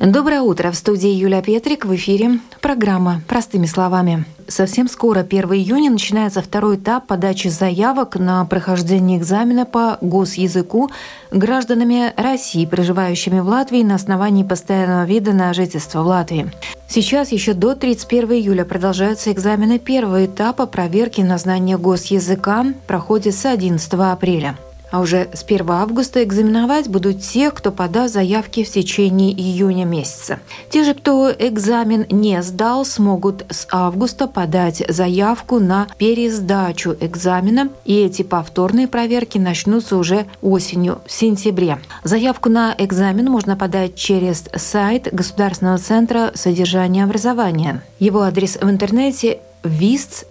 Доброе утро. В студии Юлия Петрик. В эфире программа «Простыми словами». Совсем скоро, 1 июня, начинается второй этап подачи заявок на прохождение экзамена по госязыку гражданами России, проживающими в Латвии на основании постоянного вида на жительство в Латвии. Сейчас еще до 31 июля продолжаются экзамены первого этапа проверки на знание госязыка, проходит с 11 апреля. А уже с 1 августа экзаменовать будут те, кто подаст заявки в течение июня месяца. Те же, кто экзамен не сдал, смогут с августа подать заявку на пересдачу экзамена, и эти повторные проверки начнутся уже осенью, в сентябре. Заявку на экзамен можно подать через сайт Государственного центра содержания образования. Его адрес в интернете vists.gov.lv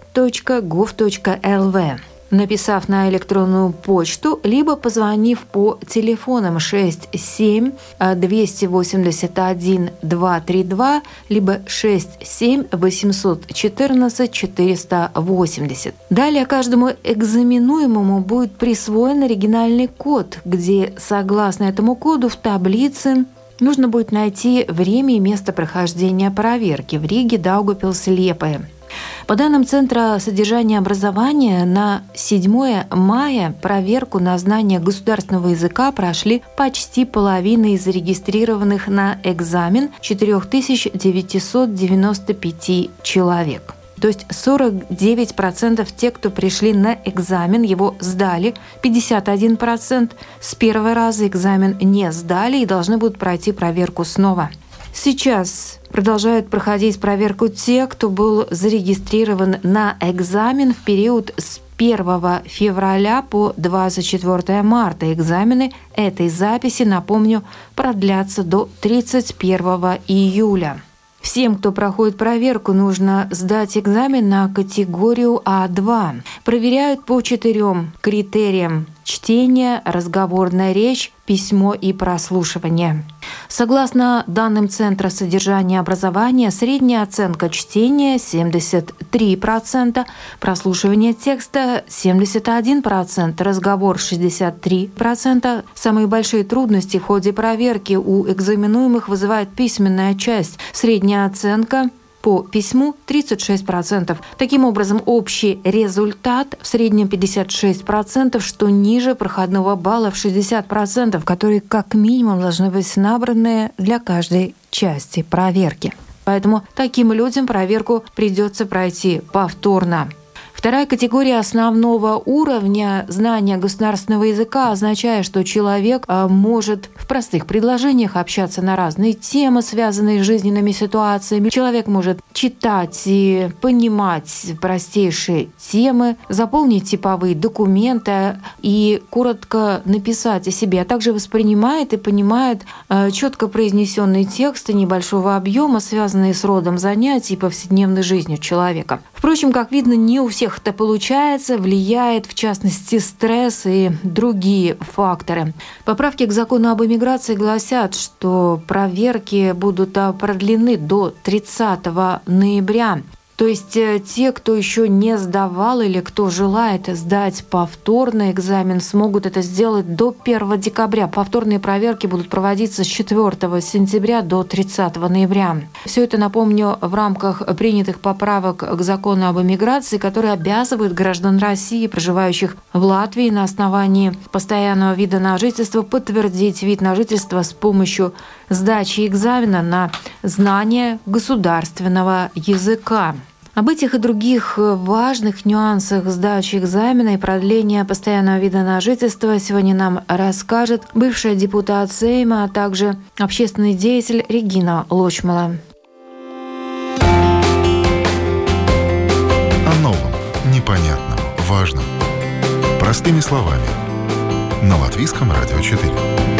написав на электронную почту, либо позвонив по телефонам 67 281 232, либо 67 814 480. Далее каждому экзаменуемому будет присвоен оригинальный код, где, согласно этому коду, в таблице нужно будет найти время и место прохождения проверки в Риге, Даугапилс, Лепое. По данным Центра содержания образования, на 7 мая проверку на знание государственного языка прошли почти половина из зарегистрированных на экзамен 4995 человек. То есть 49% тех, кто пришли на экзамен, его сдали, 51% с первого раза экзамен не сдали и должны будут пройти проверку снова. Сейчас продолжают проходить проверку те, кто был зарегистрирован на экзамен в период с 1 февраля по 24 марта. Экзамены этой записи, напомню, продлятся до 31 июля. Всем, кто проходит проверку, нужно сдать экзамен на категорию А2. Проверяют по четырем критериям – чтение, разговорная речь, письмо и прослушивание. Согласно данным Центра содержания образования, средняя оценка чтения 73%, прослушивание текста 71%, разговор 63%. Самые большие трудности в ходе проверки у экзаменуемых вызывает письменная часть. Средняя оценка по письму 36%. Таким образом, общий результат в среднем 56%, что ниже проходного балла в 60%, которые как минимум должны быть набраны для каждой части проверки. Поэтому таким людям проверку придется пройти повторно. Вторая категория основного уровня знания государственного языка означает, что человек а, может в простых предложениях общаться на разные темы, связанные с жизненными ситуациями. Человек может читать и понимать простейшие темы, заполнить типовые документы и коротко написать о себе, а также воспринимает и понимает а, четко произнесенные тексты небольшого объема, связанные с родом занятий и повседневной жизнью человека. Впрочем, как видно, не у всех это получается, влияет в частности стресс и другие факторы. Поправки к закону об иммиграции гласят, что проверки будут продлены до 30 ноября то есть э, те, кто еще не сдавал или кто желает сдать повторный экзамен, смогут это сделать до 1 декабря. Повторные проверки будут проводиться с 4 сентября до 30 ноября. Все это, напомню, в рамках принятых поправок к закону об иммиграции, которые обязывают граждан России, проживающих в Латвии на основании постоянного вида на жительство, подтвердить вид на жительство с помощью сдачи экзамена на знание государственного языка. Об этих и других важных нюансах сдачи экзамена и продления постоянного вида на жительство сегодня нам расскажет бывшая депутат Сейма, а также общественный деятель Регина Лочмала. О новом, непонятном, важном. Простыми словами. На Латвийском радио 4.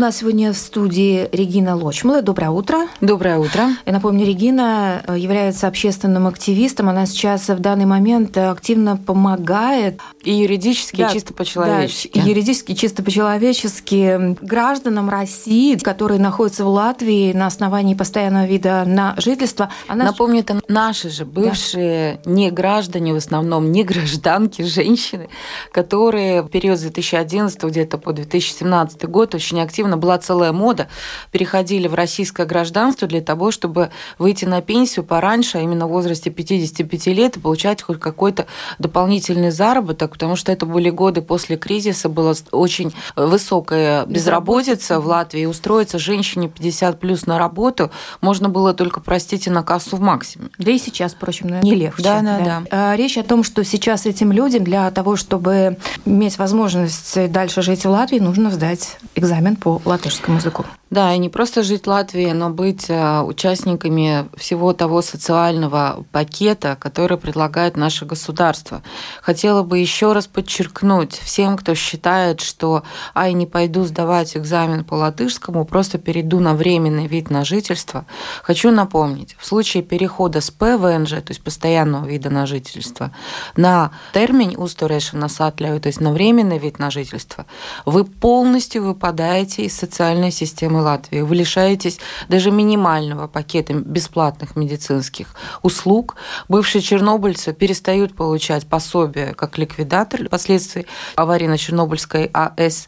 Нас сегодня в студии Регина Лочмала. Доброе утро. Доброе утро. Я напомню, Регина э, является общественным активистом. Она сейчас в данный момент активно помогает. И юридически, да, и чисто по-человечески. Да, и юридически, чисто по-человечески гражданам России, которые находятся в Латвии на основании постоянного вида на жительство. Она... Напомню, это наши же бывшие да. не граждане, в основном не гражданки, женщины, которые в период с 2011 где-то по 2017 год очень активно была целая мода, переходили в российское гражданство для того, чтобы выйти на пенсию пораньше, а именно в возрасте 55 лет, и получать хоть какой-то дополнительный заработок, потому что это были годы после кризиса, была очень высокая безработица в Латвии, устроиться женщине 50 плюс на работу можно было только, простите, на кассу в максиме. Да и сейчас, впрочем, не легче. Да, да, да. да. Речь о том, что сейчас этим людям для того, чтобы иметь возможность дальше жить в Латвии, нужно сдать экзамен по латышскому языку. Да, и не просто жить в Латвии, но быть э, участниками всего того социального пакета, который предлагает наше государство. Хотела бы еще раз подчеркнуть всем, кто считает, что «ай, не пойду сдавать экзамен по латышскому, просто перейду на временный вид на жительство». Хочу напомнить, в случае перехода с ПВНЖ, то есть постоянного вида на жительство, на термин устурешена сатляю, то есть на временный вид на жительство, вы полностью выпадаете из социальной системы Латвии. Вы лишаетесь даже минимального пакета бесплатных медицинских услуг. Бывшие чернобыльцы перестают получать пособие как ликвидатор последствий на Чернобыльской АЭС.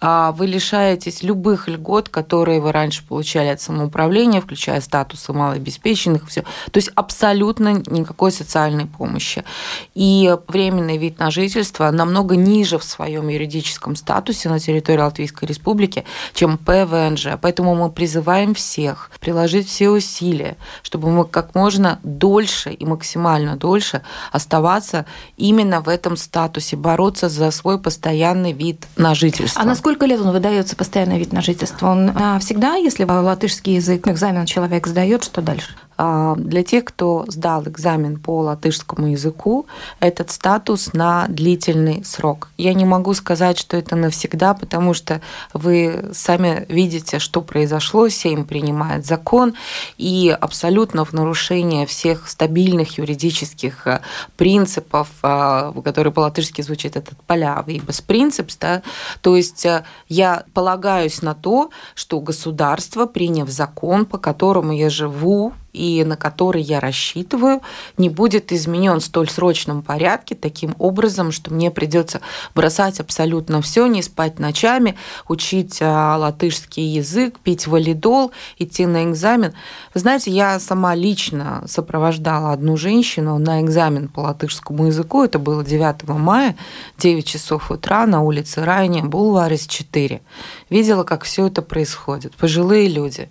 А вы лишаетесь любых льгот, которые вы раньше получали от самоуправления, включая статусы малообеспеченных, все. То есть абсолютно никакой социальной помощи. И временный вид на жительство намного ниже в своем юридическом статусе на территории Латвийской Республики, чем ПВНЖ. Поэтому мы призываем всех приложить все усилия, чтобы мы как можно дольше и максимально дольше оставаться именно в этом статусе, бороться за свой постоянный вид на жительство. А на сколько лет он выдается постоянный вид на жительство? Он а, всегда, если латышский язык экзамен человек сдает, что дальше? А, для тех, кто сдал экзамен по латышскому языку, этот статус на длительный срок. Я не могу сказать, что это навсегда, потому что вы сами видите, что произошло. Сейм принимает закон, и абсолютно в нарушение всех стабильных юридических э, принципов, э, которые по-латышски звучит этот поля, без принципс, да, то есть э, я полагаюсь на то, что государство, приняв закон, по которому я живу, и на который я рассчитываю, не будет изменен в столь срочном порядке таким образом, что мне придется бросать абсолютно все, не спать ночами, учить а, латышский язык, пить валидол, идти на экзамен. Вы знаете, я сама лично сопровождала одну женщину на экзамен по латышскому языку. Это было 9 мая, 9 часов утра на улице Райне, Булварис 4. Видела, как все это происходит. Пожилые люди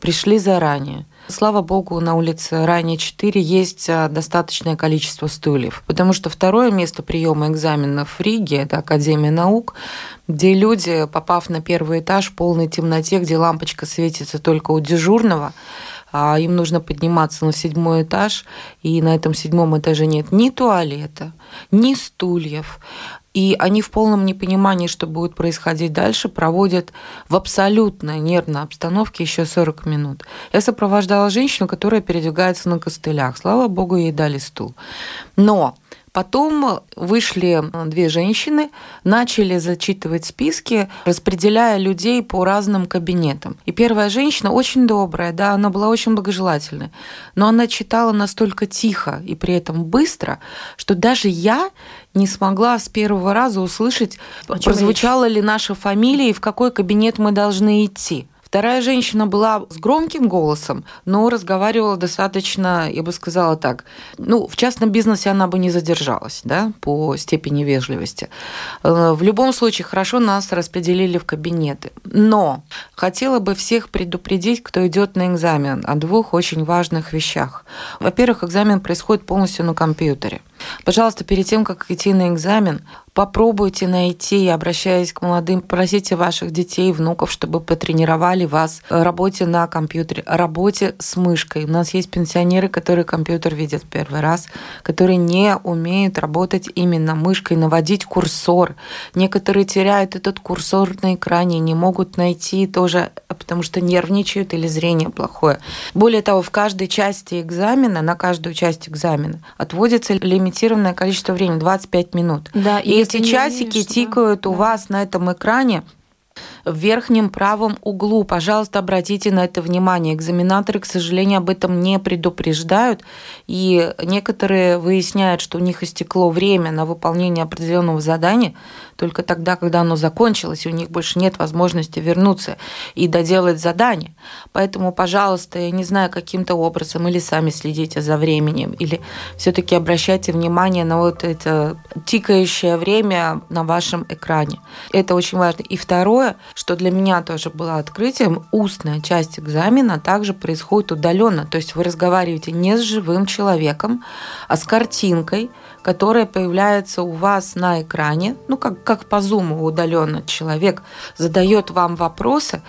пришли заранее Слава богу, на улице ранее 4 есть а, достаточное количество стульев, потому что второе место приема экзаменов в Риге – это Академия наук, где люди, попав на первый этаж в полной темноте, где лампочка светится только у дежурного, а им нужно подниматься на седьмой этаж, и на этом седьмом этаже нет ни туалета, ни стульев, и они в полном непонимании, что будет происходить дальше, проводят в абсолютно нервной обстановке еще 40 минут. Я сопровождала женщину, которая передвигается на костылях. Слава богу, ей дали стул. Но Потом вышли две женщины, начали зачитывать списки, распределяя людей по разным кабинетам. И первая женщина очень добрая, да, она была очень благожелательная, но она читала настолько тихо и при этом быстро, что даже я не смогла с первого раза услышать, прозвучала ли наша фамилия и в какой кабинет мы должны идти. Вторая женщина была с громким голосом, но разговаривала достаточно, я бы сказала так, ну, в частном бизнесе она бы не задержалась, да, по степени вежливости. Э, в любом случае, хорошо нас распределили в кабинеты. Но хотела бы всех предупредить, кто идет на экзамен, о двух очень важных вещах. Во-первых, экзамен происходит полностью на компьютере. Пожалуйста, перед тем, как идти на экзамен, попробуйте найти, обращаясь к молодым, просите ваших детей, внуков, чтобы потренировали вас работе на компьютере, работе с мышкой. У нас есть пенсионеры, которые компьютер видят первый раз, которые не умеют работать именно мышкой, наводить курсор. Некоторые теряют этот курсор на экране, не могут найти тоже, потому что нервничают или зрение плохое. Более того, в каждой части экзамена, на каждую часть экзамена отводится лимитированное количество времени, 25 минут. Да, и эти часики видишь, тикают да. у вас на этом экране в верхнем правом углу. Пожалуйста, обратите на это внимание. Экзаменаторы, к сожалению, об этом не предупреждают, и некоторые выясняют, что у них истекло время на выполнение определенного задания, только тогда, когда оно закончилось, и у них больше нет возможности вернуться и доделать задание. Поэтому, пожалуйста, я не знаю, каким-то образом или сами следите за временем, или все-таки обращайте внимание на вот это тикающее время на вашем экране. Это очень важно. И второе, что для меня тоже было открытием, устная часть экзамена также происходит удаленно. То есть вы разговариваете не с живым человеком, а с картинкой, которая появляется у вас на экране, ну, как, как по зуму удаленно человек задает вам вопросы,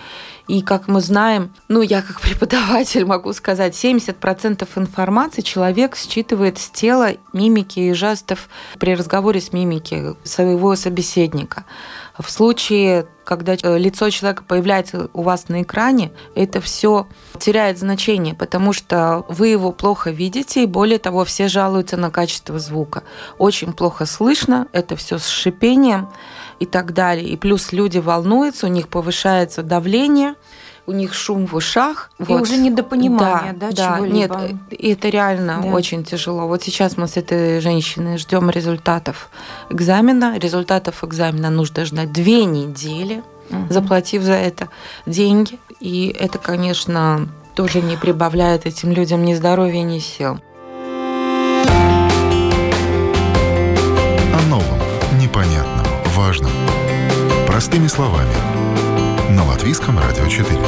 и как мы знаем, ну, я как преподаватель могу сказать, 70% информации человек считывает с тела, мимики и жестов при разговоре с мимики своего собеседника. В случае, когда э, лицо человека появляется у вас на экране, это все теряет значение, потому что вы его плохо видите, и более того, все жалуются на качество звука. Очень плохо слышно, это все с шипением и так далее. И плюс люди волнуются, у них повышается давление, у них шум в ушах. И вот. уже недопонимание, да, да, да Нет, это реально да. очень тяжело. Вот сейчас мы с этой женщиной ждем результатов экзамена. Результатов экзамена нужно ждать две недели, угу. заплатив за это деньги. И это, конечно, тоже не прибавляет этим людям ни здоровья, ни сил. О новом, непонятном, важном. Простыми словами – на Латвийском радио 4.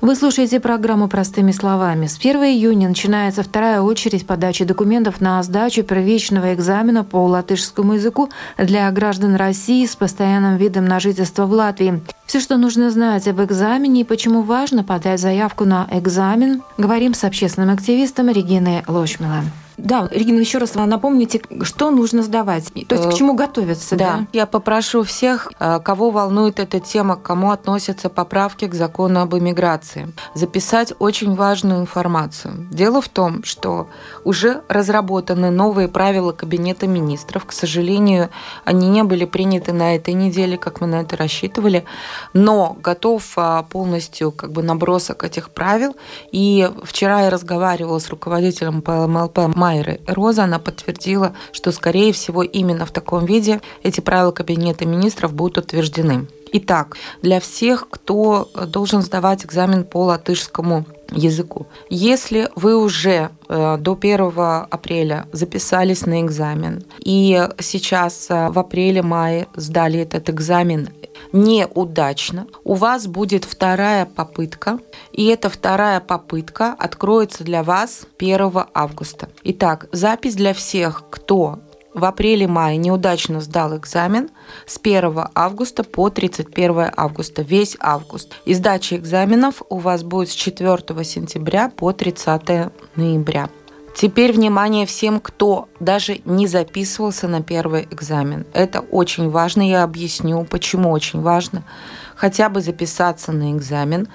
Вы слушаете программу «Простыми словами». С 1 июня начинается вторая очередь подачи документов на сдачу первичного экзамена по латышскому языку для граждан России с постоянным видом на жительство в Латвии. Все, что нужно знать об экзамене и почему важно подать заявку на экзамен, говорим с общественным активистом Региной Лошмилой. Да, Регина, еще раз напомните, что нужно сдавать, то есть к э, чему готовиться. Да, да? я попрошу всех, э, кого волнует эта тема, к кому относятся поправки к закону об иммиграции, записать очень важную информацию. Дело в том, что уже разработаны новые правила Кабинета министров. К сожалению, они не были приняты на этой неделе, как мы на это рассчитывали, но готов а, полностью как бы набросок этих правил. И вчера я разговаривала с руководителем ПЛМЛП Майры Роза, она подтвердила, что, скорее всего, именно в таком виде эти правила Кабинета министров будут утверждены. Итак, для всех, кто должен сдавать экзамен по латышскому языку. Если вы уже э, до 1 апреля записались на экзамен и сейчас э, в апреле-мае сдали этот экзамен неудачно, у вас будет вторая попытка, и эта вторая попытка откроется для вас 1 августа. Итак, запись для всех, кто в апреле-мае неудачно сдал экзамен с 1 августа по 31 августа, весь август. И сдача экзаменов у вас будет с 4 сентября по 30 ноября. Теперь внимание всем, кто даже не записывался на первый экзамен. Это очень важно, я объясню, почему очень важно хотя бы записаться на экзамен.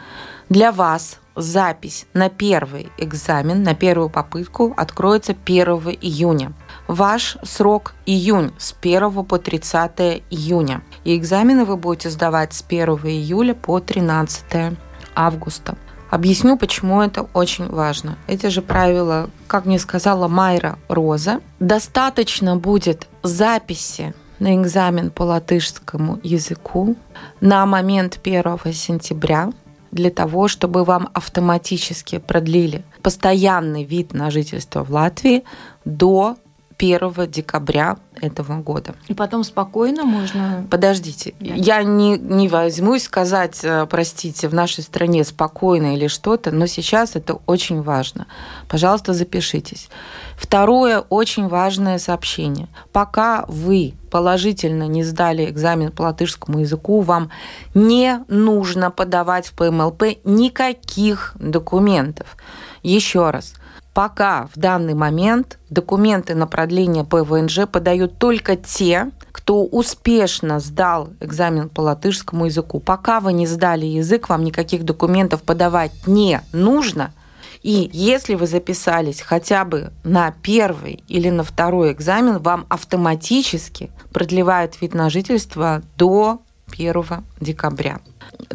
Для вас запись на первый экзамен, на первую попытку откроется 1 июня. Ваш срок июнь с 1 по 30 июня. И экзамены вы будете сдавать с 1 июля по 13 августа. Объясню, почему это очень важно. Эти же правила, как мне сказала Майра Роза, достаточно будет записи на экзамен по латышскому языку на момент 1 сентября для того, чтобы вам автоматически продлили постоянный вид на жительство в Латвии до 1 декабря этого года. И потом спокойно можно... Подождите, да. я не, не возьмусь сказать, э, простите, в нашей стране спокойно или что-то, но сейчас это очень важно. Пожалуйста, запишитесь. Второе очень важное сообщение. Пока вы положительно не сдали экзамен по латышскому языку, вам не нужно подавать в ПМЛП никаких документов. Еще раз, пока в данный момент документы на продление ПВНЖ подают только те, кто успешно сдал экзамен по латышскому языку. Пока вы не сдали язык, вам никаких документов подавать не нужно – и если вы записались хотя бы на первый или на второй экзамен, вам автоматически продлевают вид на жительство до 1 декабря.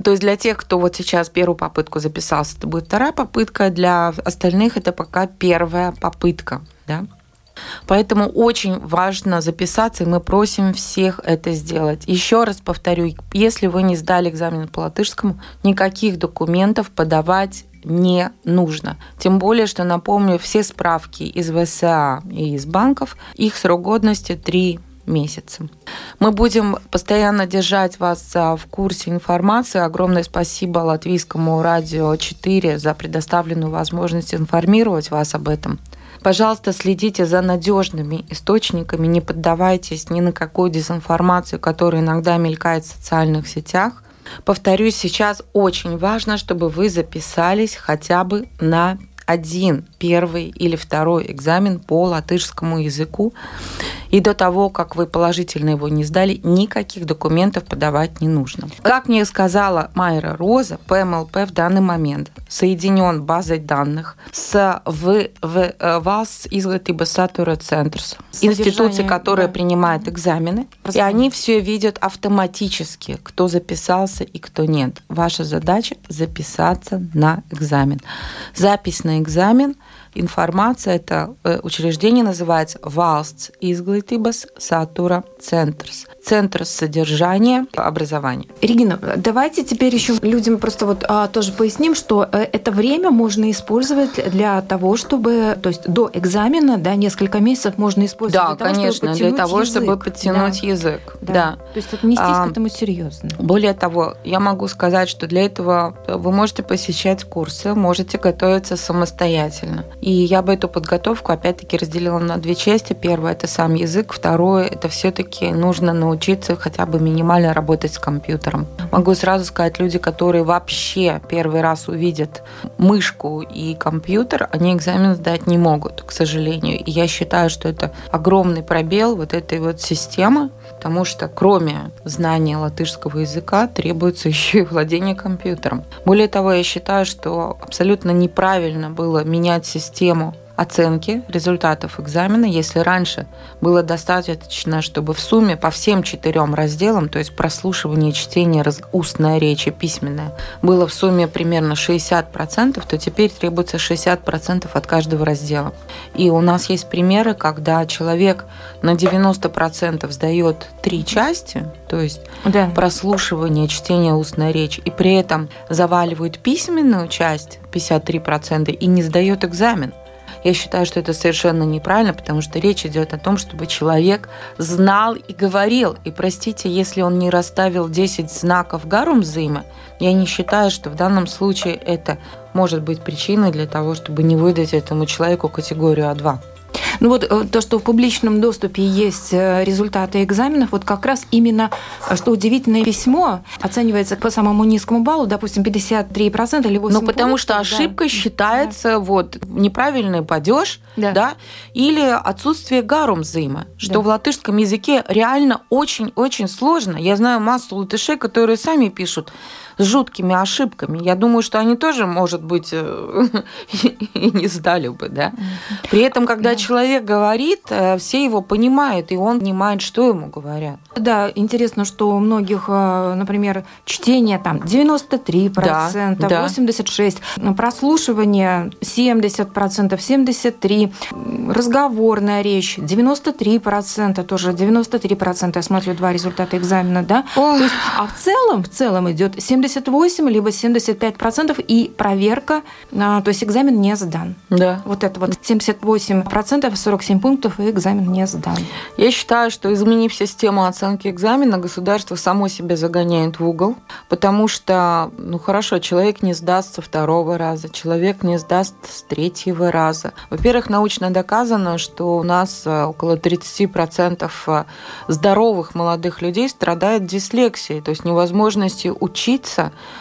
То есть для тех, кто вот сейчас первую попытку записался, это будет вторая попытка, для остальных это пока первая попытка. Да? Поэтому очень важно записаться, и мы просим всех это сделать. Еще раз повторю, если вы не сдали экзамен по латышскому, никаких документов подавать не нужно. Тем более, что, напомню, все справки из ВСА и из банков, их срок годности 3 месяца. Мы будем постоянно держать вас в курсе информации. Огромное спасибо Латвийскому радио 4 за предоставленную возможность информировать вас об этом. Пожалуйста, следите за надежными источниками, не поддавайтесь ни на какую дезинформацию, которая иногда мелькает в социальных сетях. Повторюсь, сейчас очень важно, чтобы вы записались хотя бы на один первый или второй экзамен по латышскому языку. И до того, как вы положительно его не сдали, никаких документов подавать не нужно. Как мне сказала Майра Роза, ПМЛП в данный момент соединен базой данных с в, в, Valsts izglītības satura центрс, институции, которая да. принимает экзамены, Разумеется. и они все видят автоматически, кто записался и кто нет. Ваша задача записаться на экзамен. Запись на экзамен – информация, это э, учреждение называется Valsts izglītības satura centrs. Центр содержания образования. Регина, давайте теперь еще людям просто вот а, тоже поясним, что э, это время можно использовать для того, чтобы, то есть до экзамена, да, несколько месяцев можно использовать да, для того, конечно, чтобы для того, язык. чтобы подтянуть да. язык. Да. да. То есть отнестись а, к этому серьезно. Более того, я могу сказать, что для этого вы можете посещать курсы, можете готовиться самостоятельно. И я бы эту подготовку опять-таки разделила на две части. Первое – это сам язык. Второе – это все-таки нужно научиться хотя бы минимально работать с компьютером. Могу сразу сказать, люди, которые вообще первый раз увидят мышку и компьютер, они экзамен сдать не могут, к сожалению. И я считаю, что это огромный пробел вот этой вот системы, потому что кроме знания латышского языка требуется еще и владение компьютером. Более того, я считаю, что абсолютно неправильно было менять систему оценки результатов экзамена, если раньше было достаточно, чтобы в сумме по всем четырем разделам, то есть прослушивание, чтение, устная речь и письменная, было в сумме примерно 60%, то теперь требуется 60% от каждого раздела. И у нас есть примеры, когда человек на 90% сдает три части, то есть да. прослушивание, чтение, устная речь, и при этом заваливает письменную часть 53% и не сдает экзамен. Я считаю, что это совершенно неправильно, потому что речь идет о том, чтобы человек знал и говорил. И простите, если он не расставил 10 знаков Гарумзыма, я не считаю, что в данном случае это может быть причиной для того, чтобы не выдать этому человеку категорию А2. Ну вот э, то, что в публичном доступе есть э, результаты экзаменов, вот как раз именно, э, что удивительное письмо оценивается по самому низкому баллу, допустим, 53% или 8 Ну, потому что ошибка да. считается да. вот неправильный падеж, да. да, или отсутствие гарумзыма, что да. в латышском языке реально очень-очень сложно. Я знаю массу латышей, которые сами пишут с жуткими ошибками. Я думаю, что они тоже, может быть, э, и не сдали бы, да. При этом, когда человек говорит, э, все его понимают, и он понимает, что ему говорят. Да, интересно, что у многих, э, например, чтение там 93%, да, 86%, да. прослушивание 70%, 73%, разговорная речь 93%, тоже 93%, я смотрю два результата экзамена, да. То есть, а в целом, в целом идет 70 78, либо 75%, и проверка, а, то есть экзамен не сдан. Да. Вот это вот 78%, 47 пунктов, и экзамен не сдан. Я считаю, что изменив систему оценки экзамена, государство само себя загоняет в угол, потому что, ну хорошо, человек не сдаст со второго раза, человек не сдаст с третьего раза. Во-первых, научно доказано, что у нас э, около 30% э, здоровых молодых людей страдает дислексией, то есть невозможностью учиться,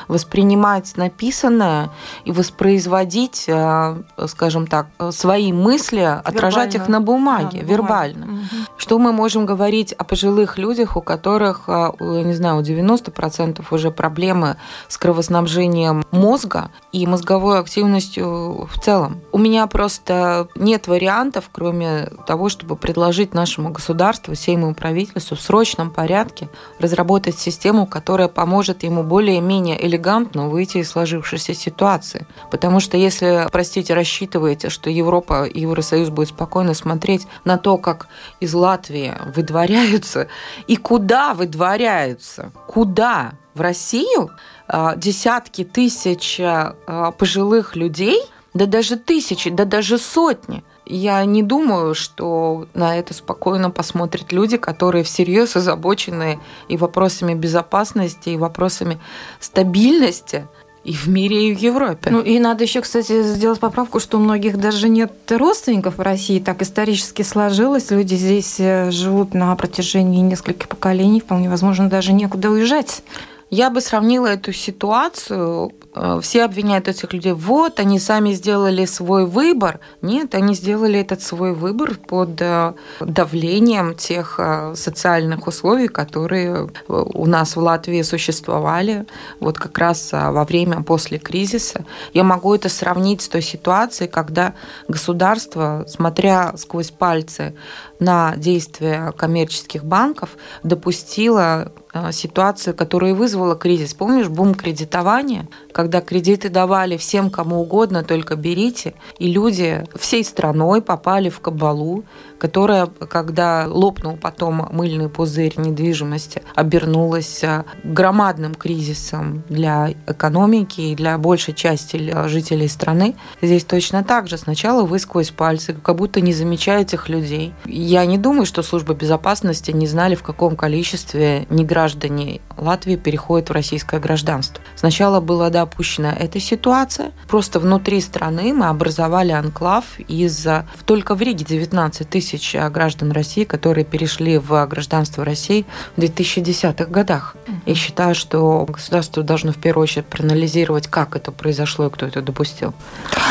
воспринимать написанное и воспроизводить, э, скажем так, свои мысли, отражать их на бумаге, да, вербально. Угу. Что мы можем говорить о пожилых людях, у которых, я не знаю, у 90% уже проблемы с кровоснабжением мозга и мозговой активностью в целом? У меня просто нет вариантов, кроме того, чтобы предложить нашему государству, всему правительству в срочном порядке разработать систему, которая поможет ему более-менее элегантно выйти из сложившейся ситуации. Потому что если, простите, рассчитываете, что Европа и Евросоюз будет спокойно смотреть на то, как из Латвии выдворяются и куда выдворяются, куда? В Россию а, десятки тысяч а, пожилых людей, да даже тысячи, да даже сотни – я не думаю, что на это спокойно посмотрят люди, которые всерьез озабочены и вопросами безопасности, и вопросами стабильности и в мире, и в Европе. Ну и надо еще, кстати, сделать поправку, что у многих даже нет родственников в России. Так исторически сложилось. Люди здесь э, живут на протяжении нескольких поколений. Вполне возможно, даже некуда уезжать. Я бы сравнила эту ситуацию все обвиняют этих людей. Вот, они сами сделали свой выбор. Нет, они сделали этот свой выбор под э, давлением тех э, социальных условий, которые у нас в Латвии существовали вот как раз во время после кризиса. Я могу это сравнить с той ситуацией, когда государство, смотря сквозь пальцы на действия коммерческих банков, допустило ситуацию, которая вызвала кризис. Помнишь бум кредитования, когда кредиты давали всем, кому угодно, только берите, и люди всей страной попали в кабалу, которая, когда лопнул потом мыльный пузырь недвижимости, обернулась а, громадным кризисом для экономики и для большей части жителей страны. Здесь точно так же. Сначала вы сквозь пальцы, как будто не замечаете этих людей. Я не думаю, что служба безопасности не знали, в каком количестве неграждане Латвии переходят в российское гражданство. Сначала была допущена эта ситуация. Просто внутри страны мы образовали анклав из... Только в Риге 19 тысяч тысяч а, граждан России, которые перешли в гражданство России в 2010-х годах. Я считаю, что государство должно в первую очередь проанализировать, как это произошло и кто это допустил.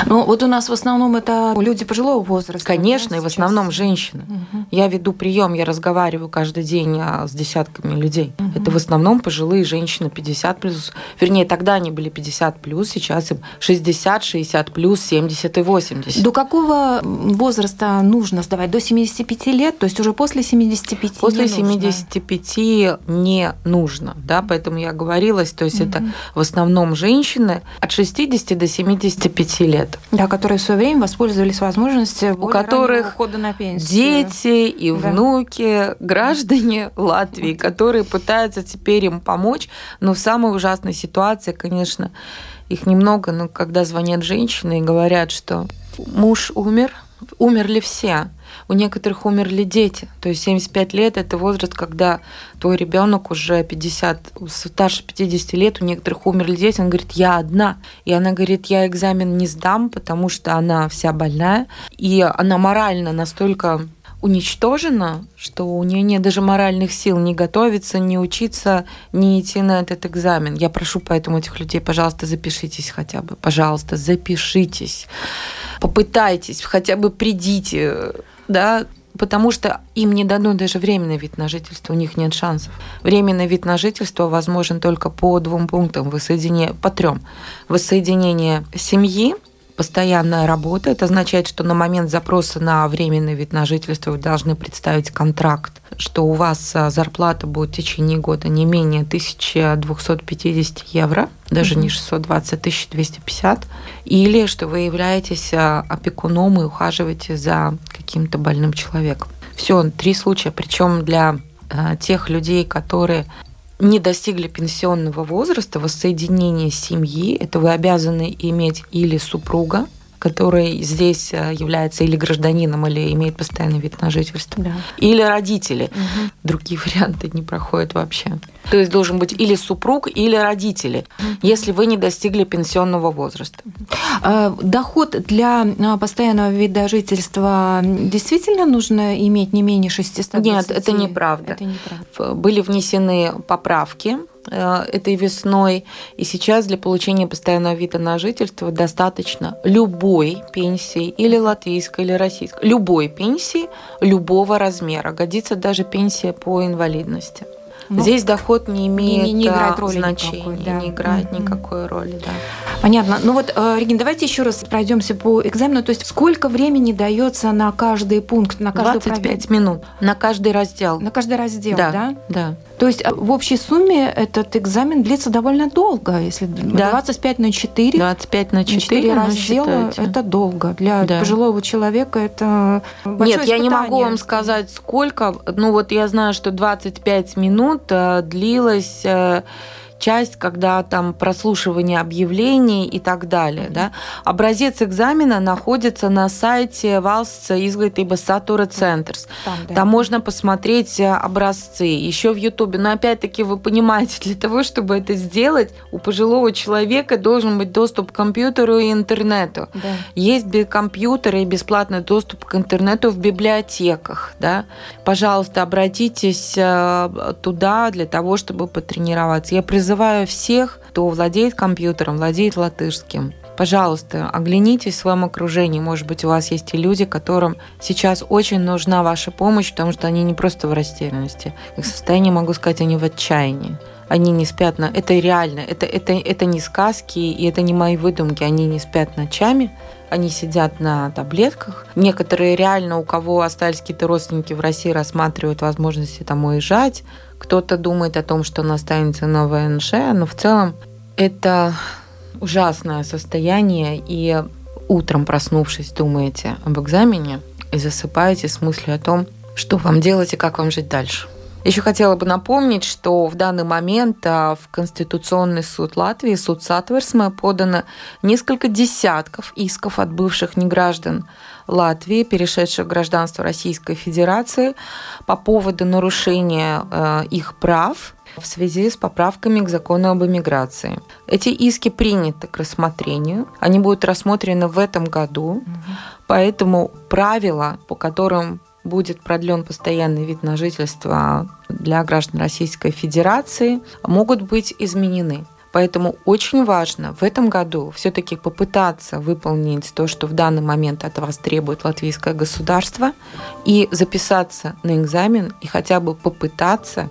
Ну, вот у нас в основном это люди пожилого возраста. Конечно, да, и в основном женщины. Угу. Я веду прием, я разговариваю каждый день а, с десятками людей. Угу. Это в основном пожилые женщины 50 плюс. Вернее, тогда они были 50 плюс, сейчас им 60, 60 плюс, 70 и 80. До какого возраста нужно сдавать? До 75 лет, то есть уже после 75 После не 75 нужно. не нужно, да, поэтому я говорилась, то есть угу. это в основном женщины от 60 до 75 лет. Да, которые в свое время воспользовались возможностью у которых ухода на пенсию. дети и да. внуки, граждане Латвии, которые пытаются теперь им помочь, но в самой ужасной ситуации, конечно, их немного, но когда звонят женщины и говорят, что муж умер, умерли все, у некоторых умерли дети. То есть 75 лет – это возраст, когда твой ребенок уже 50, старше 50 лет, у некоторых умерли дети. Он говорит, я одна. И она говорит, я экзамен не сдам, потому что она вся больная. И она морально настолько уничтожена, что у нее нет даже моральных сил не готовиться, не учиться, не идти на этот экзамен. Я прошу поэтому этих людей, пожалуйста, запишитесь хотя бы. Пожалуйста, запишитесь. Попытайтесь, хотя бы придите да, потому что им не дадут даже временный вид на жительство, у них нет шансов. Временный вид на жительство возможен только по двум пунктам, воссоединение, по трем. Воссоединение семьи, постоянная работа. Это означает, что на момент запроса на временный вид на жительство вы должны представить контракт, что у вас а, зарплата будет в течение года не менее 1250 евро, даже mm-hmm. не 620, а 1250, или что вы являетесь а, опекуном и ухаживаете за каким-то больным человеком. Все, три случая, причем для а, тех людей, которые не достигли пенсионного возраста, воссоединение семьи, это вы обязаны иметь или супруга, который здесь э, является или гражданином, или имеет постоянный вид на жительство, да. или родители. Угу. Другие варианты не проходят вообще. То есть должен быть или супруг, или родители, угу. если вы не достигли пенсионного возраста. А, доход для а, постоянного вида жительства действительно нужно иметь не менее 600 Нет, это неправда. это неправда. Были внесены поправки этой весной. И сейчас для получения постоянного вида на жительство достаточно любой пенсии, или латвийской, или российской, любой пенсии любого размера. Годится даже пенсия по инвалидности. Ну, Здесь доход не имеет не, не играет роли значения, никакой, да. не играет mm-hmm. никакой роли. Да. Понятно. Ну вот, э, Регин, давайте еще раз пройдемся по экзамену. То есть сколько времени дается на каждый пункт, на каждую 25 проверку? минут на каждый раздел. На каждый раздел, да? Да. да. То есть э, в общей сумме этот экзамен длится довольно долго, если да. 25 на 4. 25 на 4, 4 раздела – это долго. Для да. пожилого человека это Нет, я не могу вам сказать, сколько. Ну вот я знаю, что 25 минут э, длилось э, часть, когда там прослушивание объявлений и так далее. Да? Образец экзамена находится на сайте Valsts изглитības satura Centers. Там, да. там можно посмотреть э, образцы. Еще в Ютубе. Но опять-таки вы понимаете, для того, чтобы это сделать, у пожилого человека должен быть доступ к компьютеру и интернету. Да. Есть компьютеры и бесплатный доступ к интернету в библиотеках. Да? Пожалуйста, обратитесь э, туда для того, чтобы потренироваться. Я призываю призываю всех, кто владеет компьютером, владеет латышским, пожалуйста, оглянитесь в своем окружении. Может быть, у вас есть и люди, которым сейчас очень нужна ваша помощь, потому что они не просто в растерянности. Их состояние, могу сказать, они в отчаянии. Они не спят на... Это реально. Это, это, это не сказки, и это не мои выдумки. Они не спят ночами, они сидят на таблетках. Некоторые реально, у кого остались какие-то родственники в России, рассматривают возможности там уезжать. Кто-то думает о том, что он останется на ВНЖ, но в целом это ужасное состояние, и утром проснувшись, думаете об экзамене и засыпаете с мыслью о том, что вам делать и как вам жить дальше. Еще хотела бы напомнить, что в данный момент а, в Конституционный суд Латвии, суд Сатверсме, подано несколько десятков исков от бывших неграждан Латвии, перешедших гражданство Российской Федерации, по поводу нарушения а, их прав в связи с поправками к закону об иммиграции. Эти иски приняты к рассмотрению. Они будут рассмотрены в этом году. Поэтому правила, по которым будет продлен постоянный вид на жительство для граждан Российской Федерации, могут быть изменены. Поэтому очень важно в этом году все-таки попытаться выполнить то, что в данный момент от вас требует латвийское государство, и записаться на экзамен и хотя бы попытаться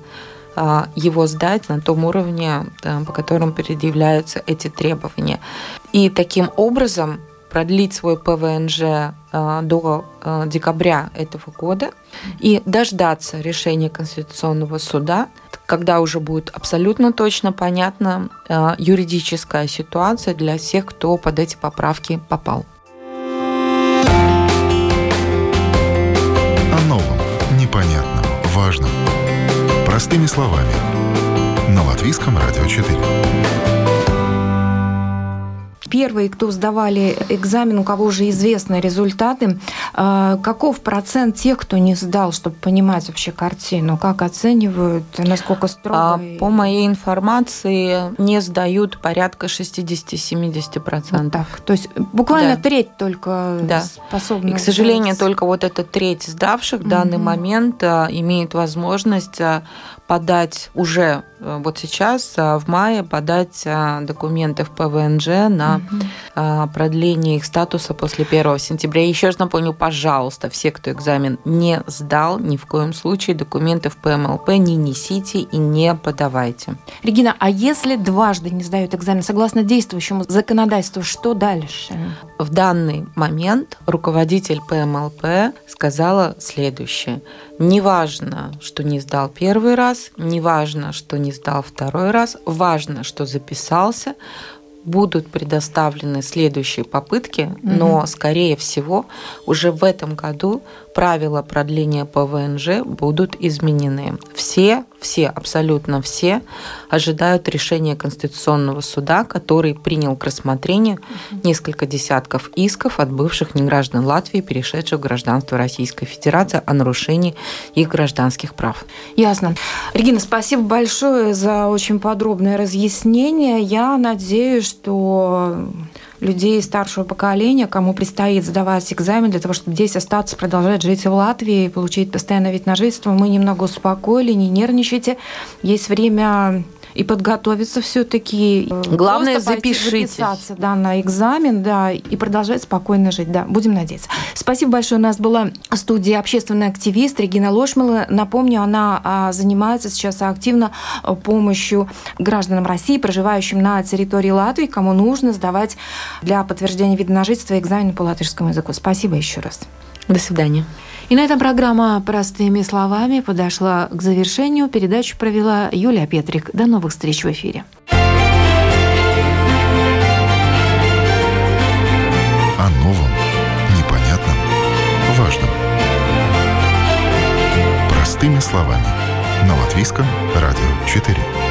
а, его сдать на том уровне, по которому предъявляются эти требования. И таким образом продлить свой ПВНЖ э, до э, декабря этого года и дождаться решения Конституционного суда, когда уже будет абсолютно точно понятна э, юридическая ситуация для всех, кто под эти поправки попал. О новом, непонятном, важном. Простыми словами. На Латвийском радио 4 первые, кто сдавали экзамен, у кого уже известны результаты, а, каков процент тех, кто не сдал, чтобы понимать вообще картину? Как оценивают, насколько строго? А, по моей информации, не сдают порядка 60-70%. Вот так. То есть буквально да. треть только да. способна. И, к сожалению, сдать. только вот эта треть сдавших в данный момент а, имеет возможность подать уже вот сейчас, э, в мае, подать э, документы в ПВНЖ на угу. продление их статуса после 1 сентября. Еще раз напомню, пожалуйста, все, кто экзамен не сдал, ни в коем случае документы в ПМЛП не несите и не подавайте. Регина, а если дважды не сдают экзамен, согласно действующему законодательству, что дальше? В данный момент руководитель ПМЛП сказала следующее. Неважно, что не сдал первый раз, неважно, что не сдал второй раз, важно, что записался, будут предоставлены следующие попытки, угу. но, скорее всего, уже в этом году правила продления ПВНЖ будут изменены. Все все, абсолютно все ожидают решения Конституционного суда, который принял к рассмотрению несколько десятков исков от бывших неграждан Латвии, перешедших в гражданство Российской Федерации о нарушении их гражданских прав. Ясно. Регина, спасибо большое за очень подробное разъяснение. Я надеюсь, что людей старшего поколения, кому предстоит сдавать экзамен для того, чтобы здесь остаться, продолжать жить в Латвии, получить постоянный вид на жительство, мы немного успокоили, не нервничайте. Есть время и подготовиться все-таки. Э, Главное, запишите. Да, на экзамен, да, и продолжать спокойно жить, да. Будем надеяться. Спасибо большое. У нас была в студии общественный активист Регина Лошмала. Напомню, она а, занимается сейчас активно а, помощью гражданам России, проживающим на территории Латвии, кому нужно сдавать для подтверждения вида на жительство экзамен по латышскому языку. Спасибо еще раз. До свидания. И на этом программа «Простыми словами» подошла к завершению. Передачу провела Юлия Петрик. До новых встреч в эфире. О новом, непонятном, важном. Простыми словами. На Латвийском радио 4.